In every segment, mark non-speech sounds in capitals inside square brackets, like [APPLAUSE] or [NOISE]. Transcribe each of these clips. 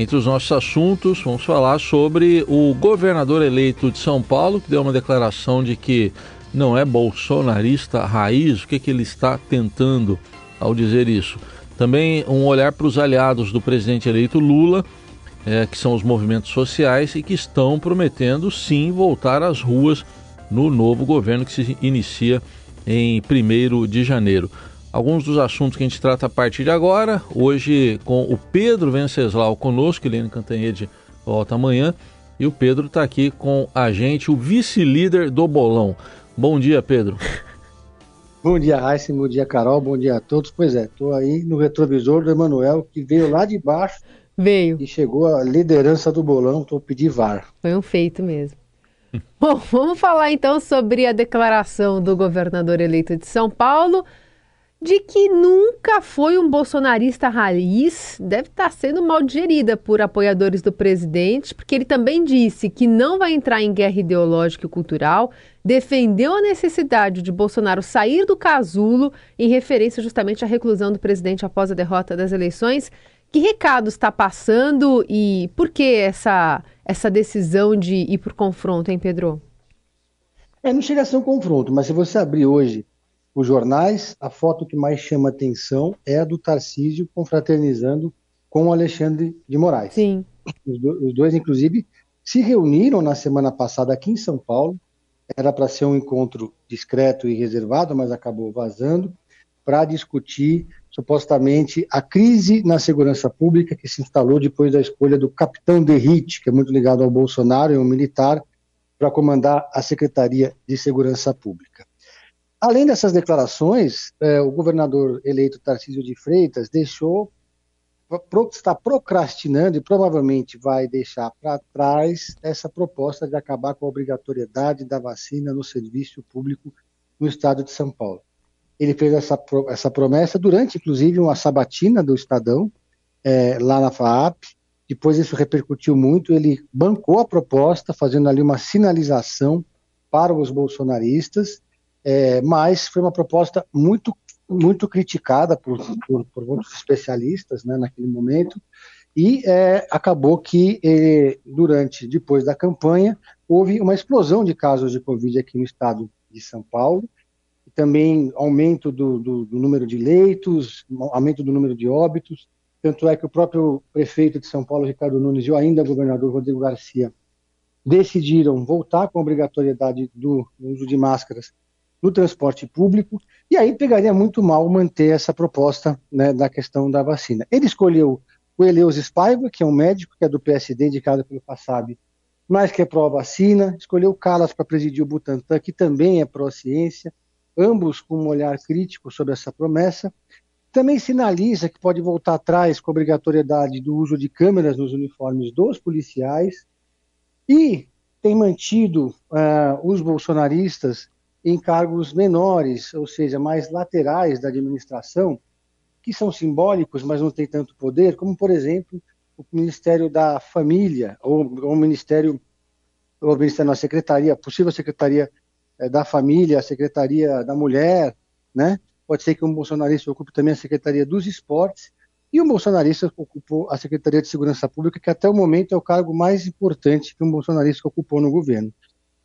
Entre os nossos assuntos, vamos falar sobre o governador eleito de São Paulo, que deu uma declaração de que não é bolsonarista raiz. O que, que ele está tentando ao dizer isso? Também um olhar para os aliados do presidente eleito Lula, é, que são os movimentos sociais e que estão prometendo sim voltar às ruas no novo governo que se inicia em 1 de janeiro. Alguns dos assuntos que a gente trata a partir de agora, hoje com o Pedro Venceslau conosco, Helene Cantanhede volta amanhã, e o Pedro está aqui com a gente, o vice-líder do Bolão. Bom dia, Pedro. [LAUGHS] Bom dia, Raíssa, bom dia, Carol, bom dia a todos. Pois é, estou aí no retrovisor do Emanuel, que veio lá de baixo Veio. E chegou a liderança do bolão, estou pedindo VAR. Foi um feito mesmo. [LAUGHS] Bom, vamos falar então sobre a declaração do governador eleito de São Paulo de que nunca foi um bolsonarista raiz, deve estar sendo mal digerida por apoiadores do presidente, porque ele também disse que não vai entrar em guerra ideológica e cultural, defendeu a necessidade de Bolsonaro sair do casulo em referência justamente à reclusão do presidente após a derrota das eleições que recado está passando e por que essa, essa decisão de ir por confronto, hein, Pedro? É, não chega a ser um confronto, mas se você abrir hoje os jornais, a foto que mais chama atenção é a do Tarcísio confraternizando com o Alexandre de Moraes. Sim. Os, do, os dois, inclusive, se reuniram na semana passada aqui em São Paulo. Era para ser um encontro discreto e reservado, mas acabou vazando para discutir supostamente a crise na segurança pública que se instalou depois da escolha do capitão Derrite, que é muito ligado ao Bolsonaro, é um militar, para comandar a Secretaria de Segurança Pública. Além dessas declarações, eh, o governador eleito Tarcísio de Freitas deixou, pro, está procrastinando e provavelmente vai deixar para trás essa proposta de acabar com a obrigatoriedade da vacina no serviço público no estado de São Paulo. Ele fez essa, essa promessa durante, inclusive, uma sabatina do Estadão, é, lá na FAAP. Depois isso repercutiu muito. Ele bancou a proposta, fazendo ali uma sinalização para os bolsonaristas, é, mas foi uma proposta muito, muito criticada por, por, por muitos especialistas né, naquele momento. E é, acabou que, é, durante, depois da campanha, houve uma explosão de casos de Covid aqui no estado de São Paulo também aumento do, do, do, número de leitos, aumento do número de óbitos. Tanto é que o próprio prefeito de São Paulo, Ricardo Nunes, e ainda o governador Rodrigo Garcia decidiram voltar com a obrigatoriedade do uso de máscaras no transporte público, e aí pegaria muito mal manter essa proposta né, da questão da vacina. Ele escolheu o Eleus Paiva, que é um médico que é do PSD, indicado pelo Passab, mas que é pró-vacina, escolheu Calas para presidir o Butantan, que também é pró-ciência, ambos com um olhar crítico sobre essa promessa. Também sinaliza que pode voltar atrás com a obrigatoriedade do uso de câmeras nos uniformes dos policiais e tem mantido uh, os bolsonaristas em cargos menores, ou seja, mais laterais da administração, que são simbólicos, mas não têm tanto poder, como, por exemplo, o Ministério da Família, ou o Ministério, ou o Ministério da Secretaria, possível Secretaria é, da Família, a Secretaria da Mulher, né? Pode ser que um bolsonarista ocupe também a Secretaria dos Esportes e um bolsonarista ocupou a Secretaria de Segurança Pública, que até o momento é o cargo mais importante que um bolsonarista ocupou no governo.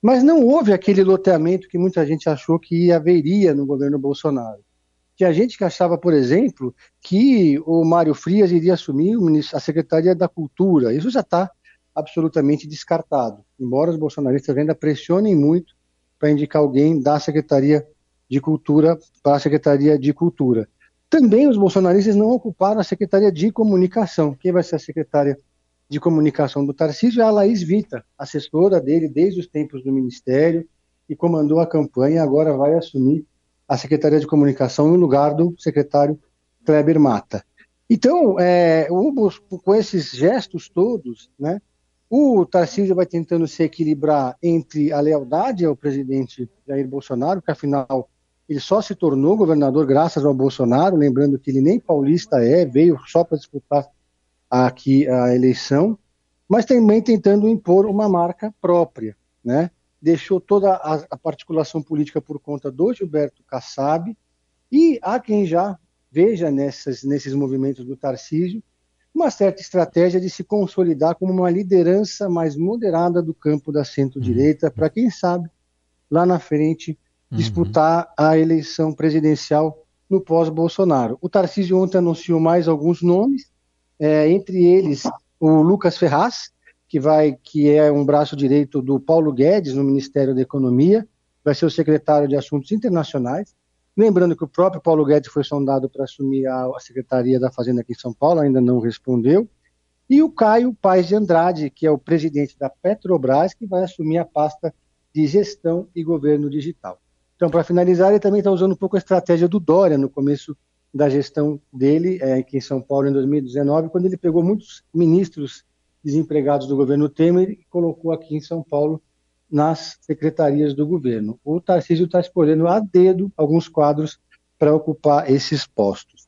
Mas não houve aquele loteamento que muita gente achou que haveria no governo Bolsonaro. Tinha gente que achava, por exemplo, que o Mário Frias iria assumir a Secretaria da Cultura. Isso já está absolutamente descartado, embora os bolsonaristas ainda pressionem muito para indicar alguém da Secretaria de Cultura para a Secretaria de Cultura. Também os bolsonaristas não ocuparam a Secretaria de Comunicação. Quem vai ser a secretária Comunicação do Tarcísio é a Laís Vita, assessora dele desde os tempos do Ministério e comandou a campanha, agora vai assumir a Secretaria de Comunicação no lugar do secretário Kleber Mata. Então, é, com esses gestos todos, né, o Tarcísio vai tentando se equilibrar entre a lealdade ao presidente Jair Bolsonaro, que afinal ele só se tornou governador graças ao Bolsonaro, lembrando que ele nem paulista é, veio só para disputar aqui a eleição, mas também tentando impor uma marca própria, né? Deixou toda a, a particulação política por conta do Gilberto Kassab, e há quem já veja nessas, nesses movimentos do Tarcísio uma certa estratégia de se consolidar como uma liderança mais moderada do campo da centro-direita, para quem sabe, lá na frente, uhum. disputar uhum. a eleição presidencial no pós-Bolsonaro. O Tarcísio ontem anunciou mais alguns nomes, é, entre eles o Lucas Ferraz, que vai, que é um braço direito do Paulo Guedes no Ministério da Economia, vai ser o secretário de Assuntos Internacionais. Lembrando que o próprio Paulo Guedes foi sondado para assumir a, a Secretaria da Fazenda aqui em São Paulo, ainda não respondeu. E o Caio Paes de Andrade, que é o presidente da Petrobras, que vai assumir a pasta de gestão e governo digital. Então, para finalizar, ele também está usando um pouco a estratégia do Dória no começo da gestão dele, é, aqui em São Paulo, em 2019, quando ele pegou muitos ministros desempregados do governo Temer e colocou aqui em São Paulo nas secretarias do governo. O Tarcísio está escolhendo a dedo alguns quadros para ocupar esses postos.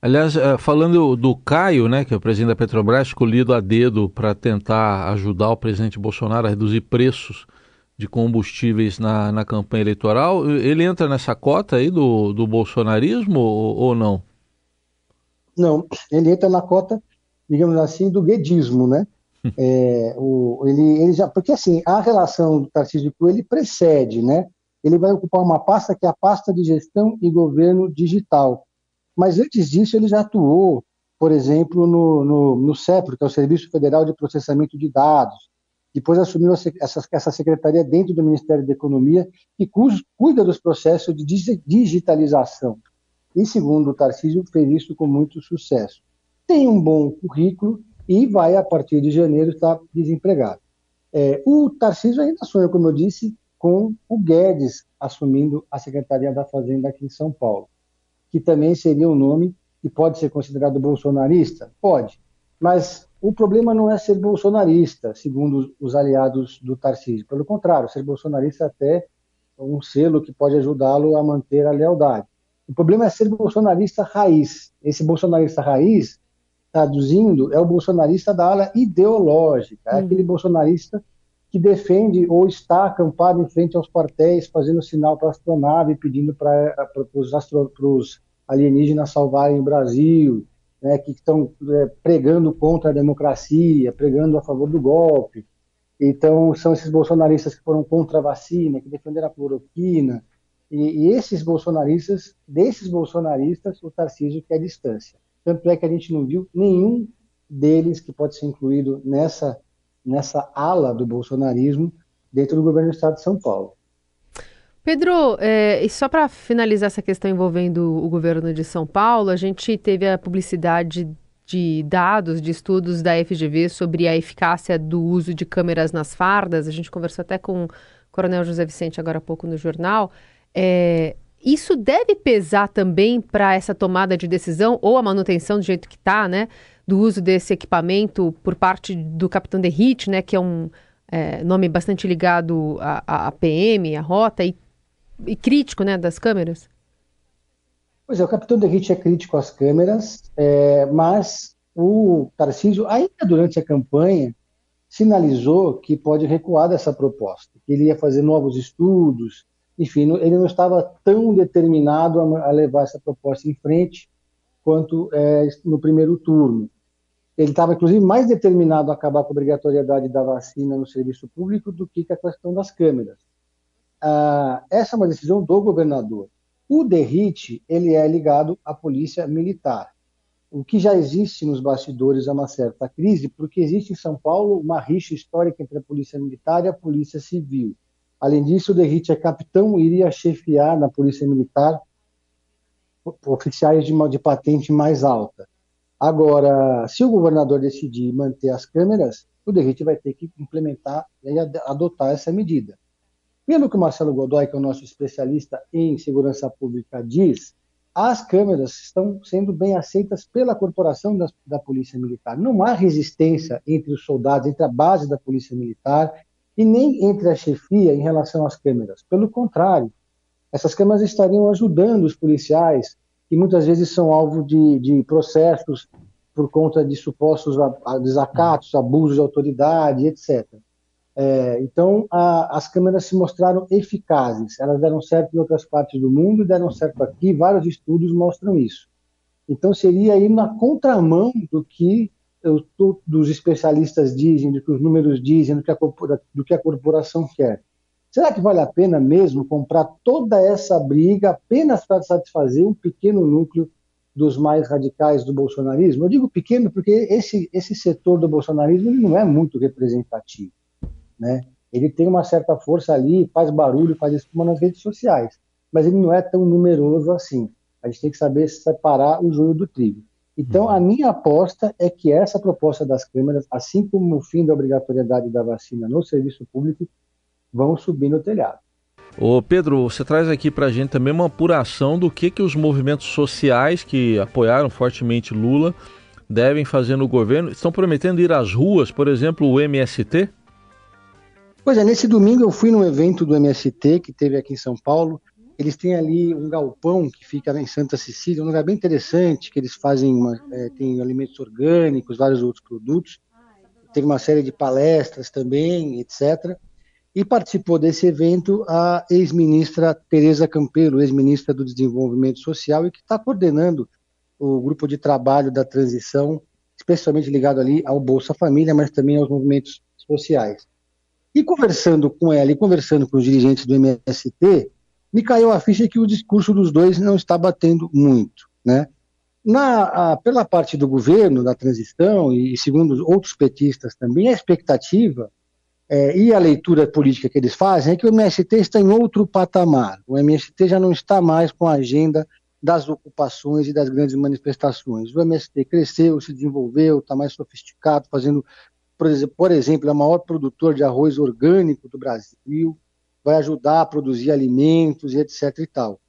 Aliás, eh, falando do Caio, né, que é o presidente da Petrobras, escolhido a dedo para tentar ajudar o presidente Bolsonaro a reduzir preços de combustíveis na, na campanha eleitoral, ele entra nessa cota aí do, do bolsonarismo ou, ou não? Não, ele entra na cota, digamos assim, do guedismo, né? [LAUGHS] É, o, ele, ele já, porque assim, a relação do Tarcísio com ele precede, né? Ele vai ocupar uma pasta que é a pasta de gestão e governo digital. Mas antes disso, ele já atuou, por exemplo, no, no, no CEPRO, que é o Serviço Federal de Processamento de Dados. Depois assumiu essa, secretaria dentro do Ministério da Economia, que cuida dos processos de digitalização. E, segundo o Tarcísio, fez isso com muito sucesso. Tem um bom currículo, e vai, a partir de janeiro, estar desempregado. É, o Tarcísio ainda sonha, como eu disse, com o Guedes assumindo a Secretaria da Fazenda aqui em São Paulo, que também seria um nome que pode ser considerado bolsonarista? Pode, mas o problema não é ser bolsonarista, segundo os aliados do Tarcísio. Pelo contrário, ser bolsonarista é até um selo que pode ajudá-lo a manter a lealdade. O problema é ser bolsonarista raiz. Esse bolsonarista raiz traduzindo, é o bolsonarista da ala ideológica, é aquele uhum. bolsonarista que defende ou está acampado em frente aos quartéis, fazendo sinal para a astronave, pedindo para os alienígenas salvarem o Brasil, né, que estão é, pregando contra a democracia, pregando a favor do golpe. Então, são esses bolsonaristas que foram contra a vacina, que defenderam a cloroquina. E, e esses bolsonaristas, desses bolsonaristas, o Tarcísio quer distância. Tanto é que a gente não viu nenhum deles que pode ser incluído nessa, nessa ala do bolsonarismo dentro do governo do estado de São Paulo. Pedro, é, e só para finalizar essa questão envolvendo o governo de São Paulo, a gente teve a publicidade de dados, de estudos da FGV sobre a eficácia do uso de câmeras nas fardas. A gente conversou até com o Coronel José Vicente agora há pouco no jornal. É, isso deve pesar também para essa tomada de decisão ou a manutenção do jeito que está, né? Do uso desse equipamento por parte do capitão Derrite, né? Que é um é, nome bastante ligado à, à PM, à rota e, e, crítico, né? Das câmeras. Pois é, o capitão Derrite é crítico às câmeras, é, mas o Tarcísio, ainda durante a campanha, sinalizou que pode recuar dessa proposta, que ele ia fazer novos estudos, enfim, ele não estava tão determinado a, levar essa proposta em frente quanto é, no primeiro turno. Ele estava, inclusive, mais determinado a acabar com a obrigatoriedade da vacina no serviço público do que com a questão das câmeras. Ah, essa é uma decisão do governador. O Derrite, ele é ligado à polícia militar, o que já existe nos bastidores é uma certa crise, porque existe em São Paulo uma rixa histórica entre a polícia militar e a polícia civil. Além disso, o Derrite é capitão e iria chefiar na Polícia Militar oficiais de, uma, de patente mais alta. Agora, se o governador decidir manter as câmeras, o Derrite vai ter que implementar e adotar essa medida. Pelo que o Marcelo Godoy, que é o nosso especialista em segurança pública, diz, as câmeras estão sendo bem aceitas pela corporação da, da Polícia Militar. Não há resistência entre os soldados, entre a base da Polícia Militar e nem entre a chefia em relação às câmeras. Pelo contrário, essas câmeras estariam ajudando os policiais, que muitas vezes são alvo de, de processos por conta de supostos desacatos, abusos de autoridade, etc. É, então, a, as câmeras se mostraram eficazes. Elas deram certo em outras partes do mundo, deram certo aqui. Vários estudos mostram isso. Então seria ir na contramão do que eu, dos especialistas dizem, do que os números dizem, do que, a, do que a corporação quer. Será que vale a pena mesmo comprar toda essa briga apenas para satisfazer um pequeno núcleo dos mais radicais do bolsonarismo? Eu digo pequeno porque esse, esse setor do bolsonarismo não é muito representativo. Né? Ele tem uma certa força ali, faz barulho, faz espuma nas redes sociais, mas ele não é tão numeroso assim. A gente tem que saber separar o joio do trigo. Então, a minha aposta é que essa proposta das câmeras, assim como o fim da obrigatoriedade da vacina no serviço público, vão subir no telhado. Ô Pedro, você traz aqui para a gente também uma apuração do que, que os movimentos sociais que apoiaram fortemente Lula devem fazer no governo. Estão prometendo ir às ruas, por exemplo, o MST? Pois é, nesse domingo eu fui num evento do MST que teve aqui em São Paulo eles têm ali um galpão que fica em Santa Cecília, um lugar bem interessante, que eles fazem uma, é, tem alimentos orgânicos, vários outros produtos. Tem uma série de palestras também, etc. E participou desse evento a ex-ministra Tereza Campelo, ex-ministra do Desenvolvimento Social, e que está coordenando o grupo de trabalho da transição, especialmente ligado ali ao Bolsa Família, mas também aos movimentos sociais. E conversando com ela e conversando com os dirigentes do MST, me caiu a ficha que o discurso dos dois não está batendo muito, né? Na, a, pela parte do governo, da transição, e segundo outros petistas também, a expectativa é, e a leitura política que eles fazem é que o MST está em outro patamar. O MST já não está mais com a agenda das ocupações e das grandes manifestações. O MST cresceu, se desenvolveu, está mais sofisticado, fazendo, por exemplo, é o maior produtor de arroz orgânico do Brasil, vai ajudar a produzir alimentos e etc e tal.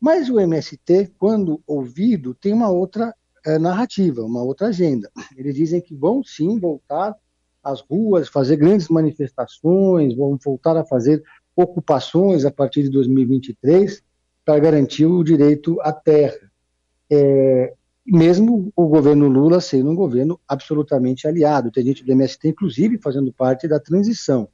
Mas o MST, quando ouvido, tem uma outra é, narrativa, uma outra agenda. Eles dizem que vão sim voltar às ruas, fazer grandes manifestações, vão voltar a fazer ocupações a partir de 2023 para garantir o direito à terra. É, mesmo o governo Lula sendo um governo absolutamente aliado. Tem gente do MST, inclusive, fazendo parte da transição.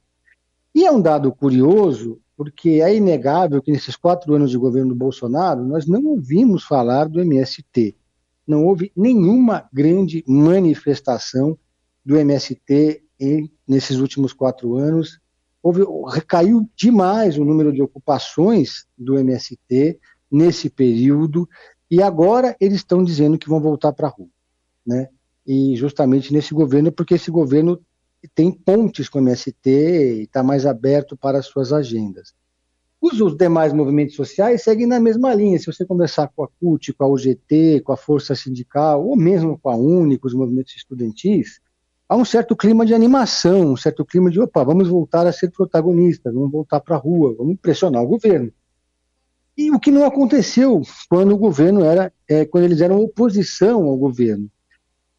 E é um dado curioso, porque é inegável que nesses quatro anos de governo do Bolsonaro, nós não ouvimos falar do MST. Não houve nenhuma grande manifestação do MST em, nesses últimos quatro anos. Houve, recaiu demais o número de ocupações do MST nesse período, e agora eles estão dizendo que vão voltar para a rua. Né? E justamente nesse governo, porque esse governo tem pontes com o MST e está mais aberto para as suas agendas. Os, os, demais movimentos sociais seguem na mesma linha. Se você conversar com a CUT, com a UGT, com a Força Sindical, ou mesmo com a UNE, com os movimentos estudantis, há um certo clima de animação, um certo clima de, opa, vamos voltar a ser protagonistas, vamos voltar para a rua, vamos pressionar o governo. E o que não aconteceu quando o governo era, é, quando eles eram oposição ao governo.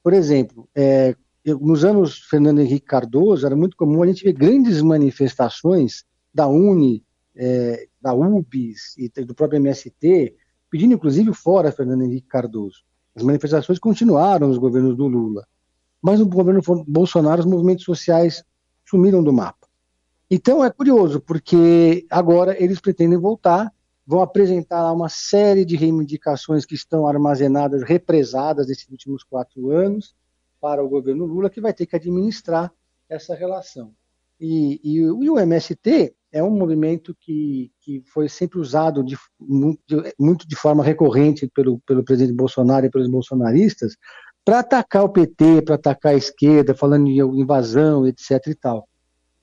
Por exemplo, é, nos anos Fernando Henrique Cardoso, era muito comum a gente ver grandes manifestações da UNE, é, da UBS e do próprio MST, pedindo inclusive fora Fernando Henrique Cardoso. As manifestações continuaram nos governos do Lula. Mas no governo Bolsonaro, os movimentos sociais sumiram do mapa. Então é curioso, porque agora eles pretendem voltar, vão apresentar uma série de reivindicações que estão armazenadas, represadas nesses últimos quatro anos, para o governo Lula, que vai ter que administrar essa relação. E, e, e o MST é um movimento que, que foi sempre usado de, de, muito de forma recorrente pelo, pelo presidente Bolsonaro e pelos bolsonaristas para atacar o PT, para atacar a esquerda, falando em invasão, etc. e tal.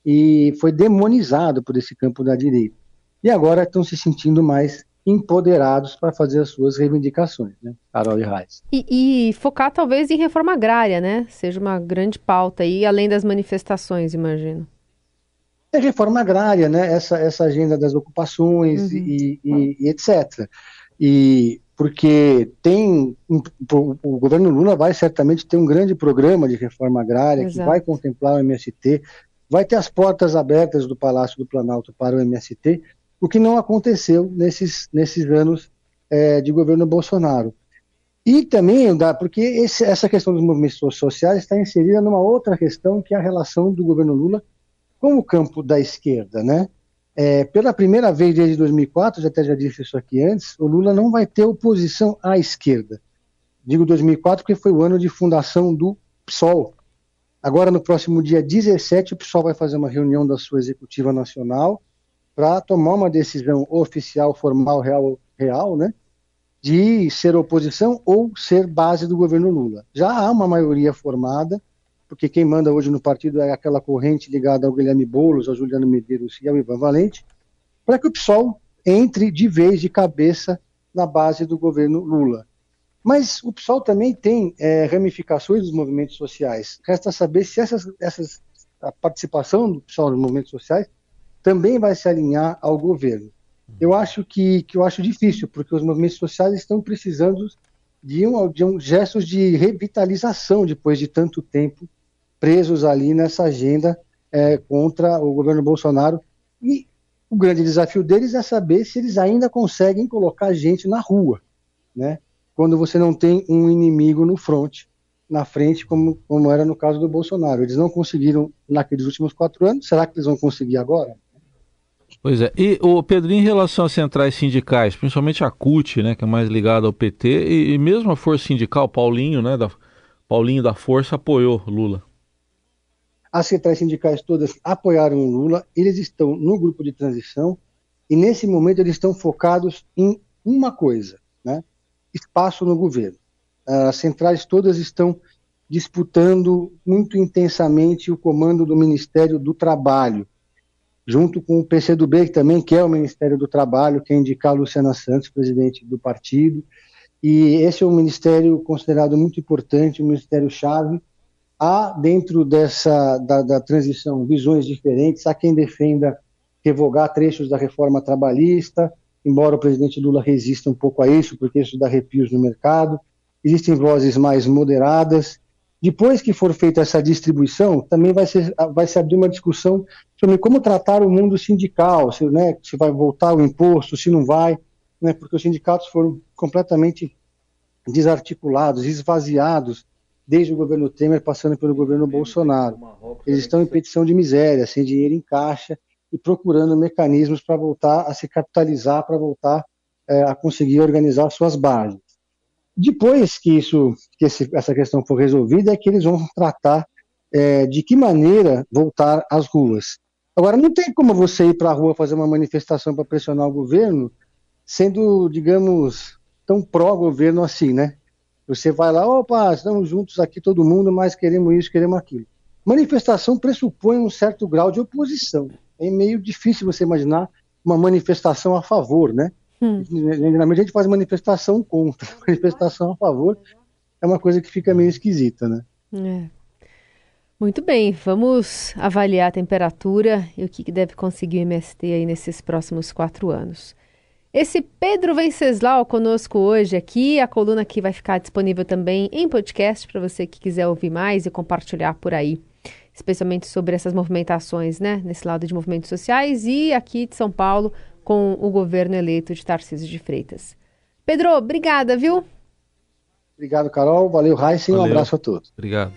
E foi demonizado por esse campo da direita. E agora estão se sentindo mais empoderados para fazer as suas reivindicações, né, Carol e Reis. E, e, focar talvez em reforma agrária, né? Seja uma grande pauta aí, além das manifestações, imagino. É reforma agrária, né? Essa, essa agenda das ocupações uhum. e, e, e, etc. E porque tem o, governo Lula vai certamente ter um grande programa de reforma agrária Exato. que vai contemplar o MST, vai ter as portas abertas do Palácio do Planalto para o MST, o que não aconteceu nesses, nesses anos é, de governo Bolsonaro. E também, porque esse, essa questão dos movimentos sociais está inserida numa outra questão, que é a relação do governo Lula com o campo da esquerda, né? É, pela primeira vez desde 2004, já até já disse isso aqui antes, o Lula não vai ter oposição à esquerda. Digo 2004 porque foi o ano de fundação do PSOL. Agora, no próximo dia 17, o PSOL vai fazer uma reunião da sua executiva nacional para tomar uma decisão oficial, formal, real, real, né? De ser oposição ou ser base do governo Lula. Já há uma maioria formada, porque quem manda hoje no partido é aquela corrente ligada ao Guilherme Boulos, ao Juliano Medeiros e ao Ivan Valente, para que o PSOL entre de vez, de cabeça, na base do governo Lula. Mas o PSOL também tem é, ramificações dos movimentos sociais. Resta saber se essas, essas, a participação do PSOL nos movimentos sociais também vai se alinhar ao governo. Eu acho que, que eu acho difícil, porque os movimentos sociais estão precisando de um, de um gestos de revitalização depois de tanto tempo presos ali nessa agenda é, contra o governo Bolsonaro. E o grande desafio deles é saber se eles ainda conseguem colocar gente na rua, né? Quando você não tem um inimigo no front, na frente, como, como era no caso do Bolsonaro. Eles não conseguiram naqueles últimos quatro anos. Será que eles vão conseguir agora? Pois é. E o Pedro, em relação às centrais sindicais, principalmente a CUT, né, que é mais ligada ao PT, e, e mesmo a Força Sindical, Paulinho, né, da, Paulinho da Força apoiou Lula. As centrais sindicais todas apoiaram o Lula, eles estão no grupo de transição e nesse momento eles estão focados em uma coisa, né? espaço no governo. As centrais todas estão disputando muito intensamente o comando do Ministério do Trabalho, junto com o PCdoB, que também quer o Ministério do Trabalho, que é indicar a Luciana Santos, presidente do partido. E esse é um ministério considerado muito importante, um ministério-chave, há dentro dessa da, da, transição visões diferentes. Há quem defenda revogar trechos da reforma trabalhista, embora o presidente Lula resista um pouco a isso, porque isso dá arrepios no mercado. Existem vozes mais moderadas. Depois que for feita essa distribuição, também vai, ser, vai se abrir uma discussão sobre como tratar o mundo sindical, se, né, se vai voltar o imposto, se não vai, né, porque os sindicatos foram completamente desarticulados, esvaziados desde o governo Temer, passando pelo governo Bolsonaro. Eles estão em petição de miséria, sem dinheiro em caixa e procurando mecanismos para voltar a se capitalizar, para voltar é, a conseguir organizar suas bases. Depois que isso, que esse, essa questão for resolvida, é que eles vão tratar é, de que maneira voltar às ruas. Agora, não tem como você ir para a rua fazer uma manifestação para pressionar o governo, sendo, digamos, tão pró-governo assim, né? Você vai lá, opa, estamos juntos aqui todo mundo, mas queremos isso, queremos aquilo. Manifestação pressupõe um certo grau de oposição. É meio difícil você imaginar uma manifestação a favor, né? Hum. Geralmente a gente faz manifestação contra. [LAUGHS] Manifestação a favor é uma coisa que fica meio esquisita, né? É. Muito bem, vamos avaliar a temperatura e o que deve conseguir o MST aí nesses próximos quatro anos. Esse Pedro Venceslau conosco hoje aqui. A coluna aqui vai ficar disponível também em podcast para você que quiser ouvir mais e compartilhar por aí, especialmente sobre essas movimentações, né, nesse lado de movimentos sociais e aqui de São Paulo com o governo eleito de Tarcísio de Freitas. Pedro, obrigada, viu? Obrigado, Carol. Valeu, Raíssa, um abraço a todos. Obrigado.